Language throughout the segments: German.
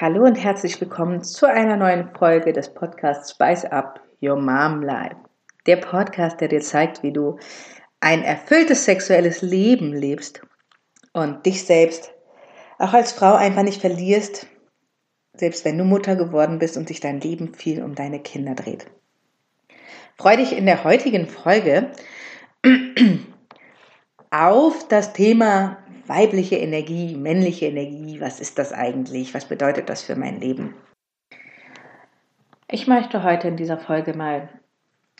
Hallo und herzlich willkommen zu einer neuen Folge des Podcasts Spice Up Your Mom Life. Der Podcast, der dir zeigt, wie du ein erfülltes sexuelles Leben lebst und dich selbst auch als Frau einfach nicht verlierst, selbst wenn du Mutter geworden bist und sich dein Leben viel um deine Kinder dreht. Freue dich in der heutigen Folge auf das Thema weibliche Energie, männliche Energie, was ist das eigentlich? Was bedeutet das für mein Leben? Ich möchte heute in dieser Folge mal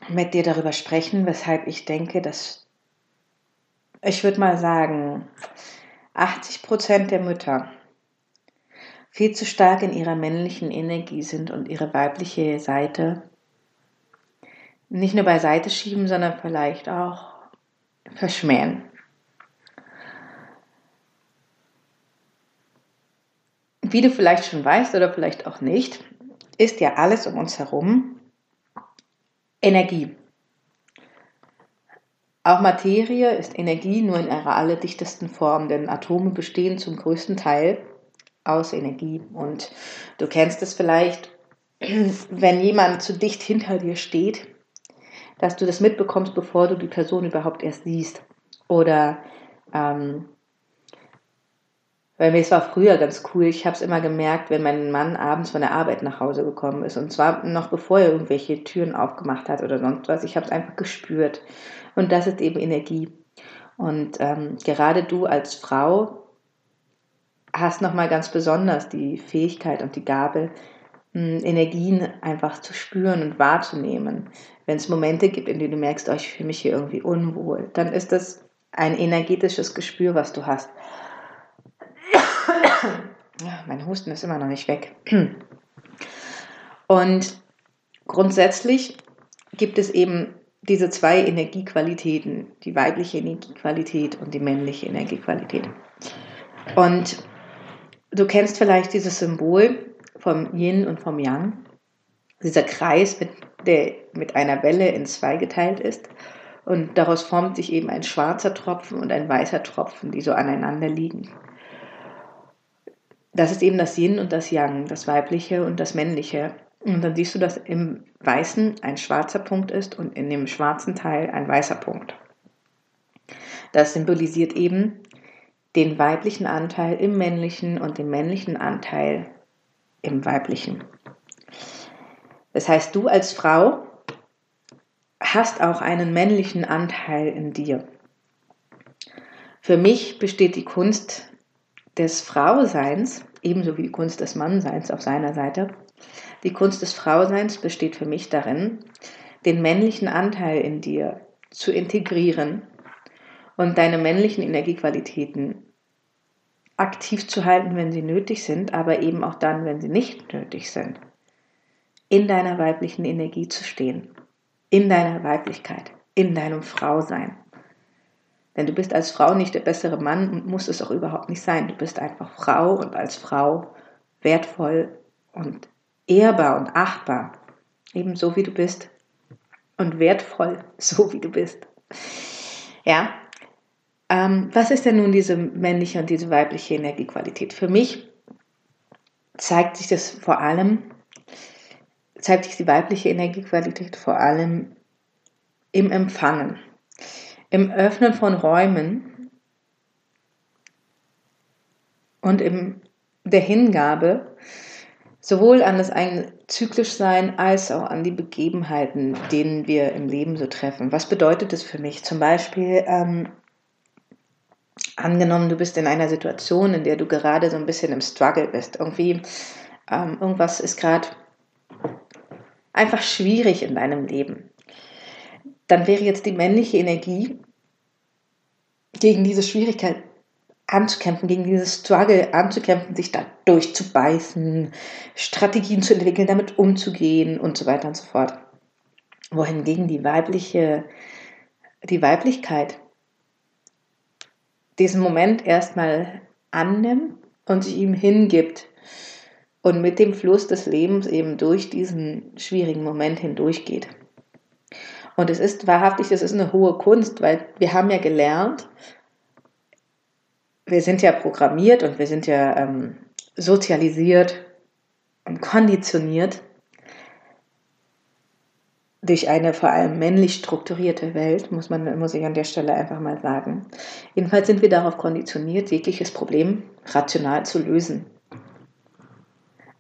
mit dir darüber sprechen, weshalb ich denke, dass ich würde mal sagen, 80 Prozent der Mütter viel zu stark in ihrer männlichen Energie sind und ihre weibliche Seite nicht nur beiseite schieben, sondern vielleicht auch verschmähen. Wie du vielleicht schon weißt oder vielleicht auch nicht, ist ja alles um uns herum Energie. Auch Materie ist Energie, nur in ihrer allerdichtesten Form, denn Atome bestehen zum größten Teil aus Energie. Und du kennst es vielleicht, wenn jemand zu dicht hinter dir steht, dass du das mitbekommst, bevor du die Person überhaupt erst siehst. Oder ähm, weil mir es war früher ganz cool. Ich habe es immer gemerkt, wenn mein Mann abends von der Arbeit nach Hause gekommen ist. Und zwar noch bevor er irgendwelche Türen aufgemacht hat oder sonst was. Ich habe es einfach gespürt. Und das ist eben Energie. Und ähm, gerade du als Frau hast nochmal ganz besonders die Fähigkeit und die Gabe, mh, Energien einfach zu spüren und wahrzunehmen. Wenn es Momente gibt, in denen du merkst, oh, ich fühle mich hier irgendwie unwohl, dann ist das ein energetisches Gespür, was du hast. Mein Husten ist immer noch nicht weg. Und grundsätzlich gibt es eben diese zwei Energiequalitäten, die weibliche Energiequalität und die männliche Energiequalität. Und du kennst vielleicht dieses Symbol vom Yin und vom Yang, dieser Kreis, mit, der mit einer Welle in zwei geteilt ist. Und daraus formt sich eben ein schwarzer Tropfen und ein weißer Tropfen, die so aneinander liegen das ist eben das Yin und das Yang, das Weibliche und das Männliche. Und dann siehst du, dass im Weißen ein schwarzer Punkt ist und in dem schwarzen Teil ein weißer Punkt. Das symbolisiert eben den weiblichen Anteil im männlichen und den männlichen Anteil im weiblichen. Das heißt, du als Frau hast auch einen männlichen Anteil in dir. Für mich besteht die Kunst des Frauseins ebenso wie die Kunst des Mannseins auf seiner Seite. Die Kunst des Frauseins besteht für mich darin, den männlichen Anteil in dir zu integrieren und deine männlichen Energiequalitäten aktiv zu halten, wenn sie nötig sind, aber eben auch dann, wenn sie nicht nötig sind. In deiner weiblichen Energie zu stehen, in deiner Weiblichkeit, in deinem Frausein. Denn du bist als Frau nicht der bessere Mann und musst es auch überhaupt nicht sein. Du bist einfach Frau und als Frau wertvoll und ehrbar und achtbar. Ebenso wie du bist. Und wertvoll, so wie du bist. Ja. Ähm, was ist denn nun diese männliche und diese weibliche Energiequalität? Für mich zeigt sich das vor allem, zeigt sich die weibliche Energiequalität vor allem im Empfangen im Öffnen von Räumen und in der Hingabe sowohl an das eigene Zyklischsein als auch an die Begebenheiten, denen wir im Leben so treffen. Was bedeutet das für mich? Zum Beispiel, ähm, angenommen, du bist in einer Situation, in der du gerade so ein bisschen im Struggle bist. Irgendwie, ähm, irgendwas ist gerade einfach schwierig in deinem Leben dann wäre jetzt die männliche Energie gegen diese Schwierigkeit anzukämpfen, gegen dieses Struggle anzukämpfen, sich da durchzubeißen, Strategien zu entwickeln, damit umzugehen und so weiter und so fort. Wohingegen die weibliche, die Weiblichkeit diesen Moment erstmal annimmt und sich ihm hingibt und mit dem Fluss des Lebens eben durch diesen schwierigen Moment hindurchgeht. Und es ist wahrhaftig, es ist eine hohe Kunst, weil wir haben ja gelernt, wir sind ja programmiert und wir sind ja ähm, sozialisiert, ähm, konditioniert durch eine vor allem männlich strukturierte Welt, muss man, muss ich an der Stelle einfach mal sagen. Jedenfalls sind wir darauf konditioniert, jegliches Problem rational zu lösen.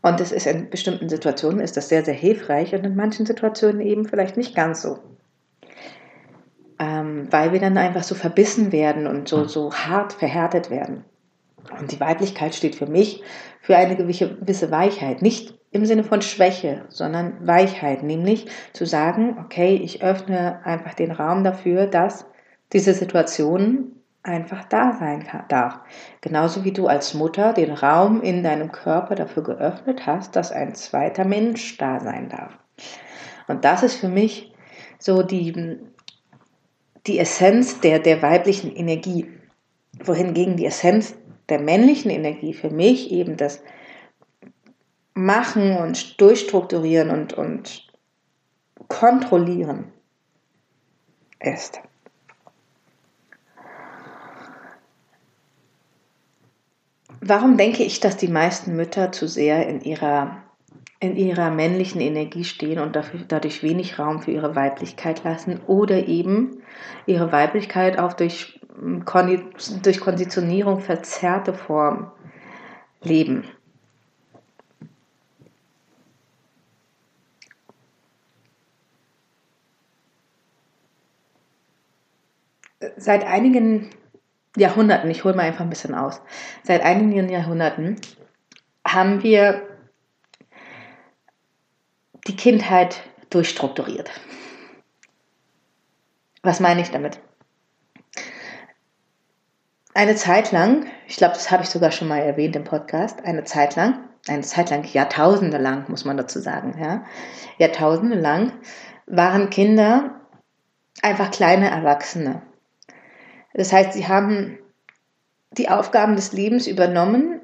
Und es ist in bestimmten Situationen ist das sehr, sehr hilfreich und in manchen Situationen eben vielleicht nicht ganz so. Ähm, weil wir dann einfach so verbissen werden und so, so hart verhärtet werden. Und die Weiblichkeit steht für mich für eine gewisse Weichheit. Nicht im Sinne von Schwäche, sondern Weichheit. Nämlich zu sagen, okay, ich öffne einfach den Raum dafür, dass diese Situation einfach da sein darf. Genauso wie du als Mutter den Raum in deinem Körper dafür geöffnet hast, dass ein zweiter Mensch da sein darf. Und das ist für mich so die, die Essenz der, der weiblichen Energie. Wohingegen die Essenz der männlichen Energie für mich eben das Machen und Durchstrukturieren und, und Kontrollieren ist. Warum denke ich, dass die meisten Mütter zu sehr in ihrer, in ihrer männlichen Energie stehen und dadurch wenig Raum für ihre Weiblichkeit lassen oder eben ihre Weiblichkeit auch durch, durch Konditionierung verzerrte Form leben? Seit einigen Jahrhunderten, ich hole mal einfach ein bisschen aus, seit einigen Jahrhunderten haben wir die Kindheit durchstrukturiert. Was meine ich damit? Eine Zeit lang, ich glaube, das habe ich sogar schon mal erwähnt im Podcast, eine Zeit lang, eine Zeit lang, Jahrtausende lang, muss man dazu sagen, ja, Jahrtausende lang waren Kinder einfach kleine Erwachsene. Das heißt, sie haben die Aufgaben des Lebens übernommen,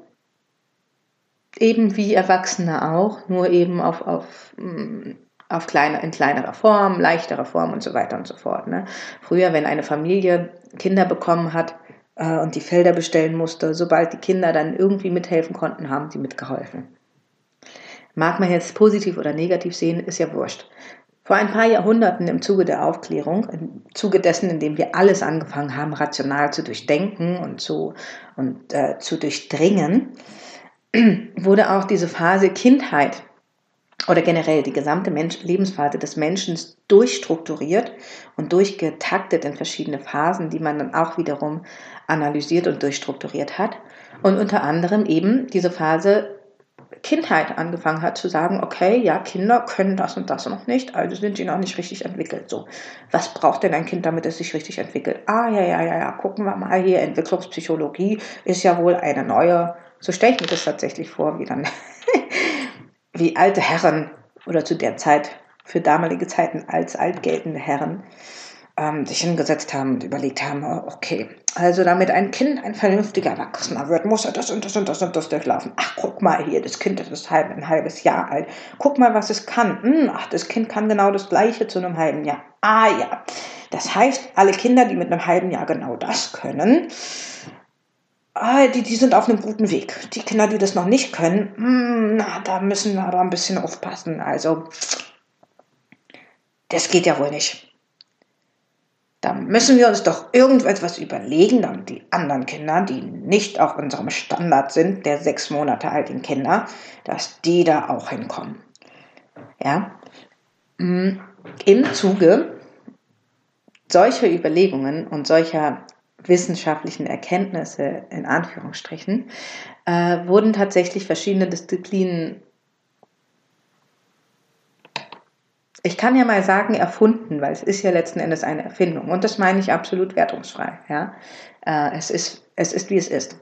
eben wie Erwachsene auch, nur eben auf, auf, mm, auf kleine, in kleinerer Form, leichterer Form und so weiter und so fort. Ne? Früher, wenn eine Familie Kinder bekommen hat äh, und die Felder bestellen musste, sobald die Kinder dann irgendwie mithelfen konnten, haben sie mitgeholfen. Mag man jetzt positiv oder negativ sehen, ist ja wurscht. Vor ein paar Jahrhunderten im Zuge der Aufklärung, im Zuge dessen, in dem wir alles angefangen haben, rational zu durchdenken und zu, und, äh, zu durchdringen, wurde auch diese Phase Kindheit oder generell die gesamte Mensch Lebensphase des Menschen durchstrukturiert und durchgetaktet in verschiedene Phasen, die man dann auch wiederum analysiert und durchstrukturiert hat. Und unter anderem eben diese Phase Kindheit angefangen hat zu sagen, okay, ja, Kinder können das und das noch nicht, also sind die noch nicht richtig entwickelt. So, was braucht denn ein Kind, damit es sich richtig entwickelt? Ah, ja, ja, ja, ja, gucken wir mal hier, Entwicklungspsychologie ist ja wohl eine neue, so stelle ich mir das tatsächlich vor, wie dann, wie alte Herren oder zu der Zeit, für damalige Zeiten als alt geltende Herren, ähm, sich hingesetzt haben und überlegt haben, okay, also damit ein Kind ein vernünftiger Erwachsener wird, muss er das und das und das und das durchlaufen. Ach, guck mal hier, das Kind das ist halb, ein halbes Jahr alt. Guck mal, was es kann. Hm, ach, das Kind kann genau das Gleiche zu einem halben Jahr. Ah ja, das heißt, alle Kinder, die mit einem halben Jahr genau das können, ah, die, die sind auf einem guten Weg. Die Kinder, die das noch nicht können, hm, na, da müssen wir aber ein bisschen aufpassen. Also, das geht ja wohl nicht. Da müssen wir uns doch irgendetwas überlegen, damit die anderen Kinder, die nicht auf unserem Standard sind, der sechs Monate alten Kinder, dass die da auch hinkommen. Ja? Mm, Im Zuge solcher Überlegungen und solcher wissenschaftlichen Erkenntnisse in Anführungsstrichen äh, wurden tatsächlich verschiedene Disziplinen ich kann ja mal sagen, erfunden, weil es ist ja letzten Endes eine Erfindung. Und das meine ich absolut wertungsfrei. Ja? Äh, es, ist, es ist, wie es ist.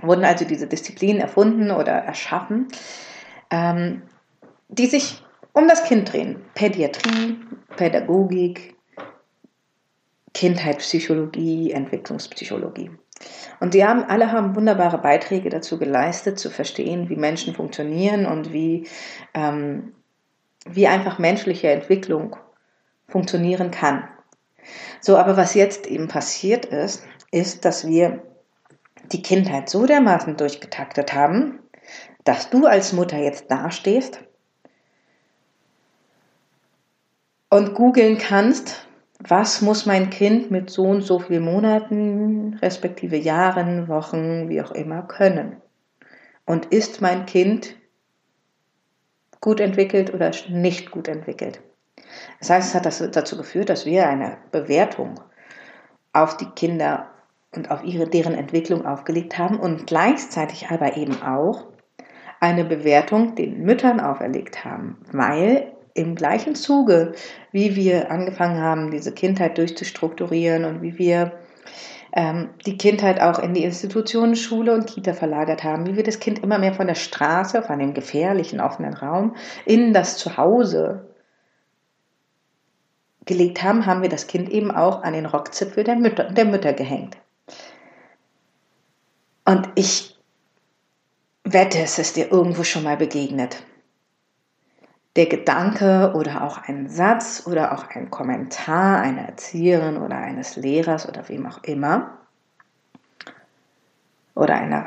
Wurden also diese Disziplinen erfunden oder erschaffen, ähm, die sich um das Kind drehen. Pädiatrie, Pädagogik, Kindheitspsychologie, Entwicklungspsychologie. Und sie haben, alle haben wunderbare Beiträge dazu geleistet, zu verstehen, wie Menschen funktionieren und wie ähm, wie einfach menschliche Entwicklung funktionieren kann. So, aber was jetzt eben passiert ist, ist, dass wir die Kindheit so dermaßen durchgetaktet haben, dass du als Mutter jetzt dastehst und googeln kannst, was muss mein Kind mit so und so vielen Monaten, respektive Jahren, Wochen, wie auch immer können? Und ist mein Kind gut entwickelt oder nicht gut entwickelt? Das heißt, es hat dazu geführt, dass wir eine Bewertung auf die Kinder und auf ihre, deren Entwicklung aufgelegt haben und gleichzeitig aber eben auch eine Bewertung den Müttern auferlegt haben, weil im gleichen Zuge, wie wir angefangen haben, diese Kindheit durchzustrukturieren und wie wir ähm, die Kindheit auch in die Institutionen Schule und Kita verlagert haben, wie wir das Kind immer mehr von der Straße, von dem gefährlichen offenen Raum in das Zuhause gelegt haben, haben wir das Kind eben auch an den Rockzipfel der Mütter, der Mütter gehängt. Und ich wette, es ist dir irgendwo schon mal begegnet der Gedanke oder auch ein Satz oder auch ein Kommentar einer Erzieherin oder eines Lehrers oder wem auch immer oder einer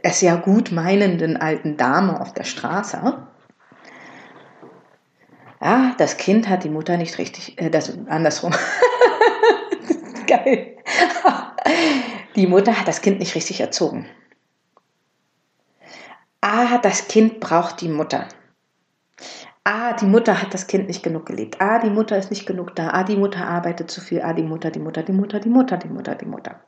es ja gut meinenden alten Dame auf der Straße. Ja, das Kind hat die Mutter nicht richtig, äh, das andersrum. Geil. Die Mutter hat das Kind nicht richtig erzogen. Ah, das Kind braucht die Mutter. Ah, die Mutter hat das Kind nicht genug geliebt. Ah, die Mutter ist nicht genug da. Ah, die Mutter arbeitet zu viel. Ah, die Mutter, die Mutter, die Mutter, die Mutter, die Mutter, die Mutter.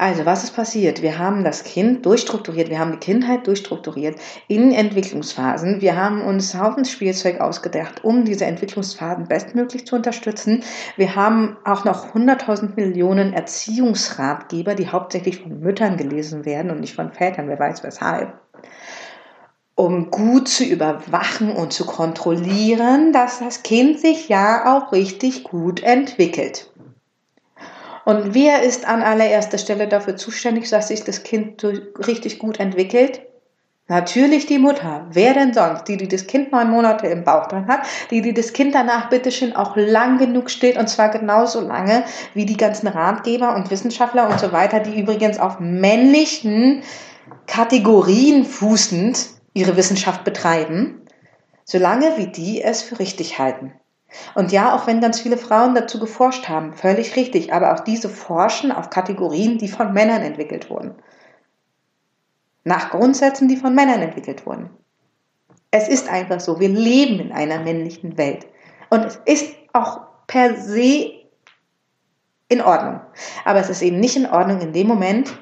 Also, was ist passiert? Wir haben das Kind durchstrukturiert, wir haben die Kindheit durchstrukturiert in Entwicklungsphasen. Wir haben uns Haufen Spielzeug ausgedacht, um diese Entwicklungsphasen bestmöglich zu unterstützen. Wir haben auch noch 100.000 Millionen Erziehungsratgeber, die hauptsächlich von Müttern gelesen werden und nicht von Vätern, wer weiß weshalb um gut zu überwachen und zu kontrollieren, dass das Kind sich ja auch richtig gut entwickelt. Und wer ist an allererster Stelle dafür zuständig, dass sich das Kind richtig gut entwickelt? Natürlich die Mutter. Wer denn sonst? Die, die das Kind neun Monate im Bauch drin hat, die, die das Kind danach bitteschön auch lang genug steht und zwar genauso lange wie die ganzen Ratgeber und Wissenschaftler und so weiter, die übrigens auf männlichen Kategorien fußend ihre Wissenschaft betreiben, solange wie die es für richtig halten. Und ja, auch wenn ganz viele Frauen dazu geforscht haben, völlig richtig, aber auch diese forschen auf Kategorien, die von Männern entwickelt wurden. Nach Grundsätzen, die von Männern entwickelt wurden. Es ist einfach so, wir leben in einer männlichen Welt. Und es ist auch per se in Ordnung. Aber es ist eben nicht in Ordnung in dem Moment,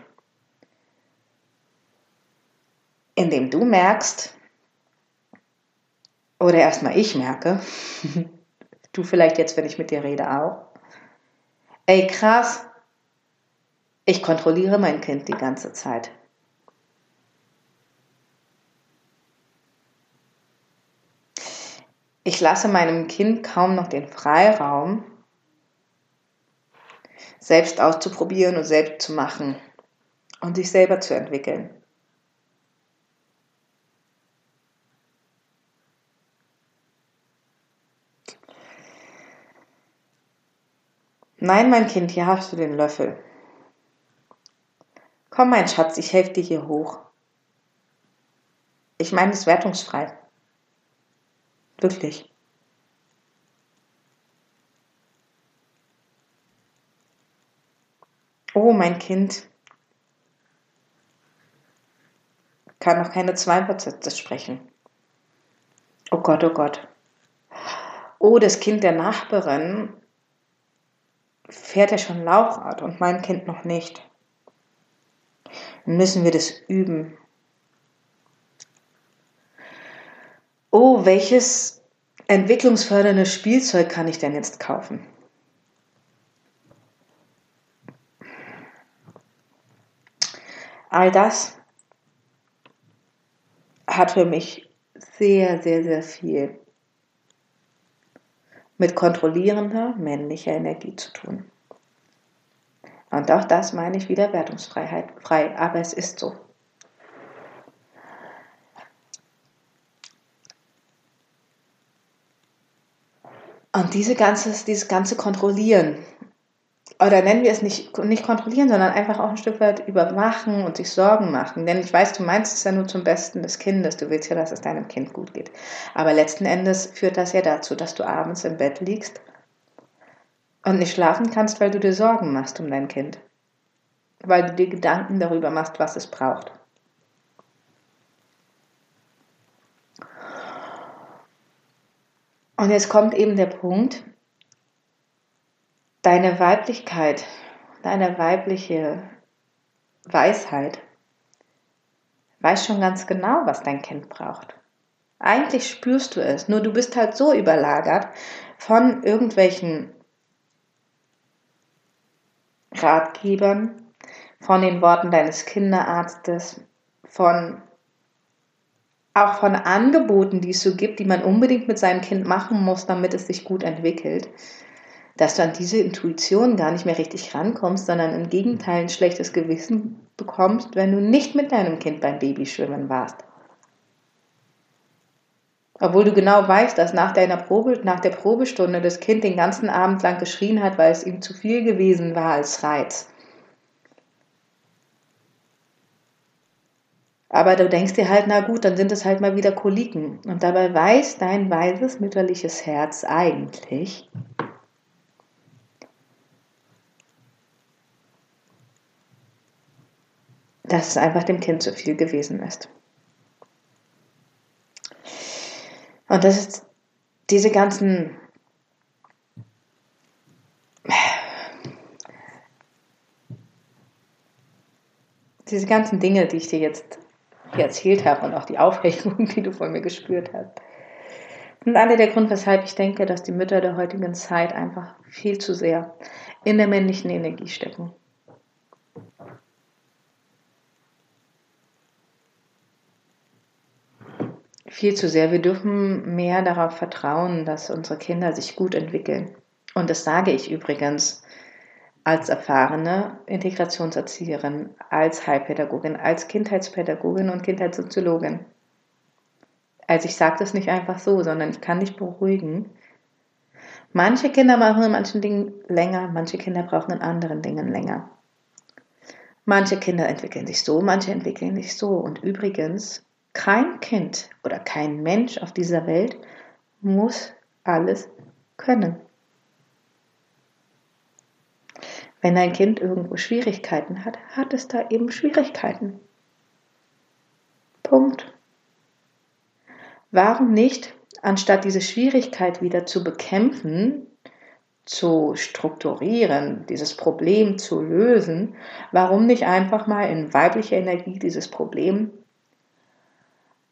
indem du merkst, oder erstmal ich merke, du vielleicht jetzt, wenn ich mit dir rede, auch, ey krass, ich kontrolliere mein Kind die ganze Zeit. Ich lasse meinem Kind kaum noch den Freiraum, selbst auszuprobieren und selbst zu machen und sich selber zu entwickeln. Nein, mein Kind, hier hast du den Löffel. Komm, mein Schatz, ich helfe dir hier hoch. Ich meine es wertungsfrei. Wirklich. Oh, mein Kind kann noch keine zwei Wortsätze sprechen. Oh Gott, oh Gott. Oh, das Kind der Nachbarin fährt er schon Laufrad und mein Kind noch nicht. Dann müssen wir das üben. Oh, welches entwicklungsfördernde Spielzeug kann ich denn jetzt kaufen? All das hat für mich sehr, sehr, sehr viel mit kontrollierender männlicher Energie zu tun. Und auch das meine ich wieder Wertungsfreiheit frei, aber es ist so. Und diese ganze, dieses ganze Kontrollieren oder nennen wir es nicht, nicht kontrollieren, sondern einfach auch ein Stück weit überwachen und sich Sorgen machen. Denn ich weiß, du meinst es ja nur zum Besten des Kindes. Du willst ja, dass es deinem Kind gut geht. Aber letzten Endes führt das ja dazu, dass du abends im Bett liegst und nicht schlafen kannst, weil du dir Sorgen machst um dein Kind. Weil du dir Gedanken darüber machst, was es braucht. Und jetzt kommt eben der Punkt, deine Weiblichkeit, deine weibliche Weisheit weiß schon ganz genau, was dein Kind braucht. Eigentlich spürst du es, nur du bist halt so überlagert von irgendwelchen Ratgebern, von den Worten deines Kinderarztes, von auch von Angeboten, die es so gibt, die man unbedingt mit seinem Kind machen muss, damit es sich gut entwickelt, dass du an diese Intuition gar nicht mehr richtig rankommst, sondern im Gegenteil ein schlechtes Gewissen bekommst, wenn du nicht mit deinem Kind beim Babyschwimmen warst. Obwohl du genau weißt, dass nach, deiner Probe, nach der Probestunde das Kind den ganzen Abend lang geschrien hat, weil es ihm zu viel gewesen war als Reiz. Aber du denkst dir halt, na gut, dann sind es halt mal wieder Koliken. Und dabei weiß dein weises mütterliches Herz eigentlich, dass es einfach dem Kind zu viel gewesen ist. Und das ist diese ganzen diese ganzen Dinge, die ich dir jetzt hier erzählt habe und auch die Aufregung, die du von mir gespürt hast, sind alle der Grund, weshalb ich denke, dass die Mütter der heutigen Zeit einfach viel zu sehr in der männlichen Energie stecken. Viel zu sehr. Wir dürfen mehr darauf vertrauen, dass unsere Kinder sich gut entwickeln. Und das sage ich übrigens als erfahrene Integrationserzieherin, als Heilpädagogin, als Kindheitspädagogin und Kindheitssoziologin. Also ich sage das nicht einfach so, sondern ich kann dich beruhigen. Manche Kinder brauchen in manchen Dingen länger, manche Kinder brauchen in anderen Dingen länger. Manche Kinder entwickeln sich so, manche entwickeln sich so. Und übrigens, kein Kind oder kein Mensch auf dieser Welt muss alles können. Wenn ein Kind irgendwo Schwierigkeiten hat, hat es da eben Schwierigkeiten. Punkt. Warum nicht, anstatt diese Schwierigkeit wieder zu bekämpfen, zu strukturieren, dieses Problem zu lösen, warum nicht einfach mal in weiblicher Energie dieses Problem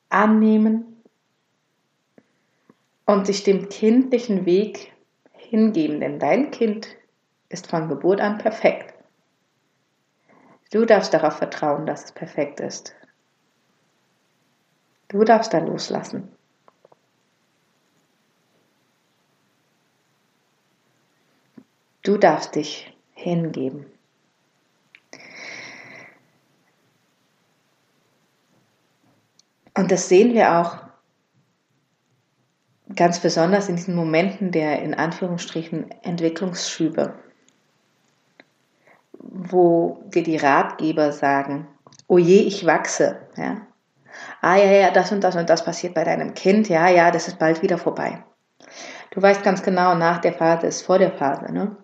annehmen und sich dem kindlichen Weg hingeben, denn dein Kind ist von Geburt an perfekt. Du darfst darauf vertrauen, dass es perfekt ist. Du darfst da loslassen. Du darfst dich hingeben. Und das sehen wir auch ganz besonders in diesen Momenten der in Anführungsstrichen Entwicklungsschübe, wo dir die Ratgeber sagen, oh je, ich wachse, ja. Ah ja, ja, das und das und das passiert bei deinem Kind, ja, ja, das ist bald wieder vorbei. Du weißt ganz genau, nach der Phase ist vor der Phase. Ne?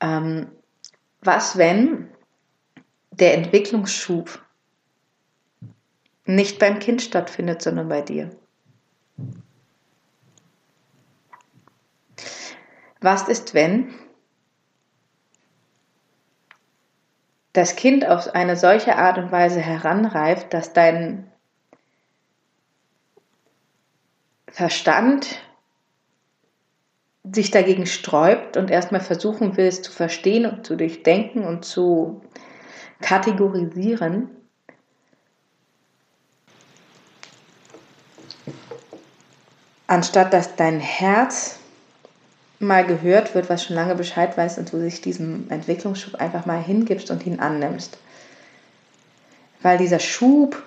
Ähm, was, wenn der Entwicklungsschub nicht beim Kind stattfindet, sondern bei dir. Was ist, wenn das Kind auf eine solche Art und Weise heranreift, dass dein Verstand sich dagegen sträubt und erstmal versuchen will, es zu verstehen und zu durchdenken und zu kategorisieren, anstatt dass dein Herz mal gehört wird, was schon lange Bescheid weiß und du sich diesem Entwicklungsschub einfach mal hingibst und ihn annimmst. Weil dieser Schub,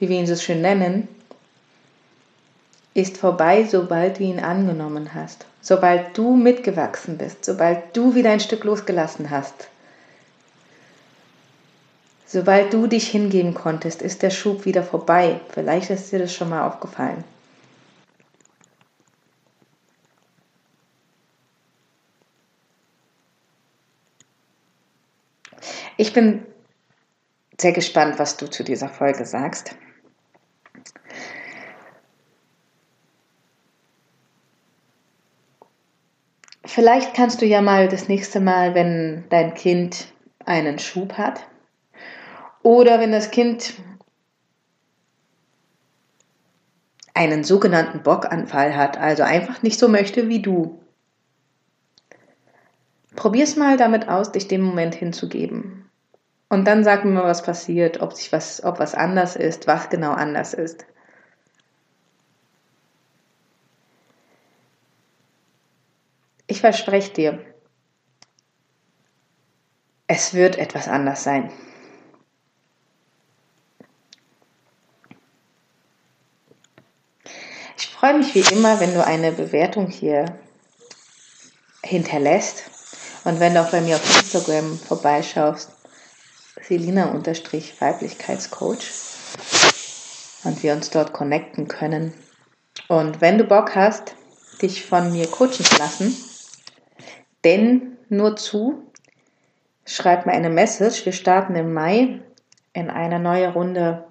wie wir ihn so schön nennen, ist vorbei, sobald du ihn angenommen hast, sobald du mitgewachsen bist, sobald du wieder ein Stück losgelassen hast. Sobald du dich hingeben konntest, ist der Schub wieder vorbei. Vielleicht ist dir das schon mal aufgefallen. Ich bin sehr gespannt, was du zu dieser Folge sagst. Vielleicht kannst du ja mal das nächste Mal, wenn dein Kind einen Schub hat oder wenn das Kind einen sogenannten Bockanfall hat, also einfach nicht so möchte wie du. Probier's mal damit aus, dich dem Moment hinzugeben. Und dann sag mir mal, was passiert, ob sich was, ob was anders ist, was genau anders ist. Ich verspreche dir, es wird etwas anders sein. Ich freue mich wie immer, wenn du eine Bewertung hier hinterlässt und wenn du auch bei mir auf Instagram vorbeischaust, Selina-Weiblichkeitscoach und wir uns dort connecten können. Und wenn du Bock hast, dich von mir coachen zu lassen, denn nur zu, schreib mir eine Message. Wir starten im Mai in eine neue Runde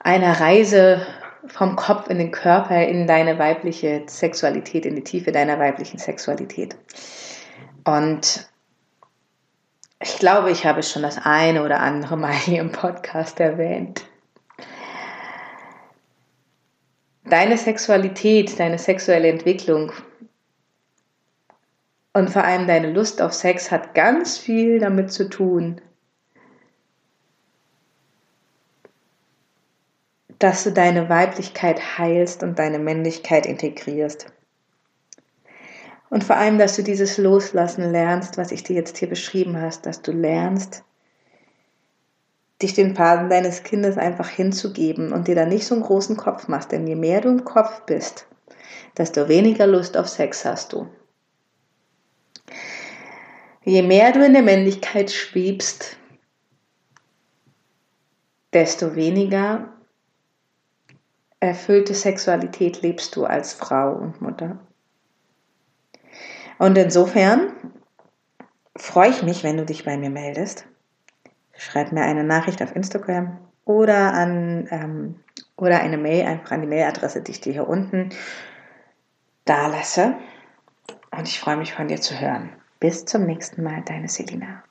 einer Reise vom Kopf in den Körper, in deine weibliche Sexualität, in die Tiefe deiner weiblichen Sexualität. Und ich glaube, ich habe schon das eine oder andere Mal hier im Podcast erwähnt. Deine Sexualität, deine sexuelle Entwicklung und vor allem deine Lust auf Sex hat ganz viel damit zu tun, dass du deine Weiblichkeit heilst und deine Männlichkeit integrierst. Und vor allem, dass du dieses Loslassen lernst, was ich dir jetzt hier beschrieben hast, dass du lernst, dich den Phasen deines Kindes einfach hinzugeben und dir da nicht so einen großen Kopf machst. Denn je mehr du im Kopf bist, desto weniger Lust auf Sex hast du. Je mehr du in der Männlichkeit schwebst, desto weniger erfüllte Sexualität lebst du als Frau und Mutter. Und insofern freue ich mich, wenn du dich bei mir meldest. Schreib mir eine Nachricht auf Instagram oder an ähm, oder eine Mail einfach an die Mailadresse, die ich dir hier unten da lasse. Und ich freue mich von dir zu hören. Bis zum nächsten Mal, deine Selina.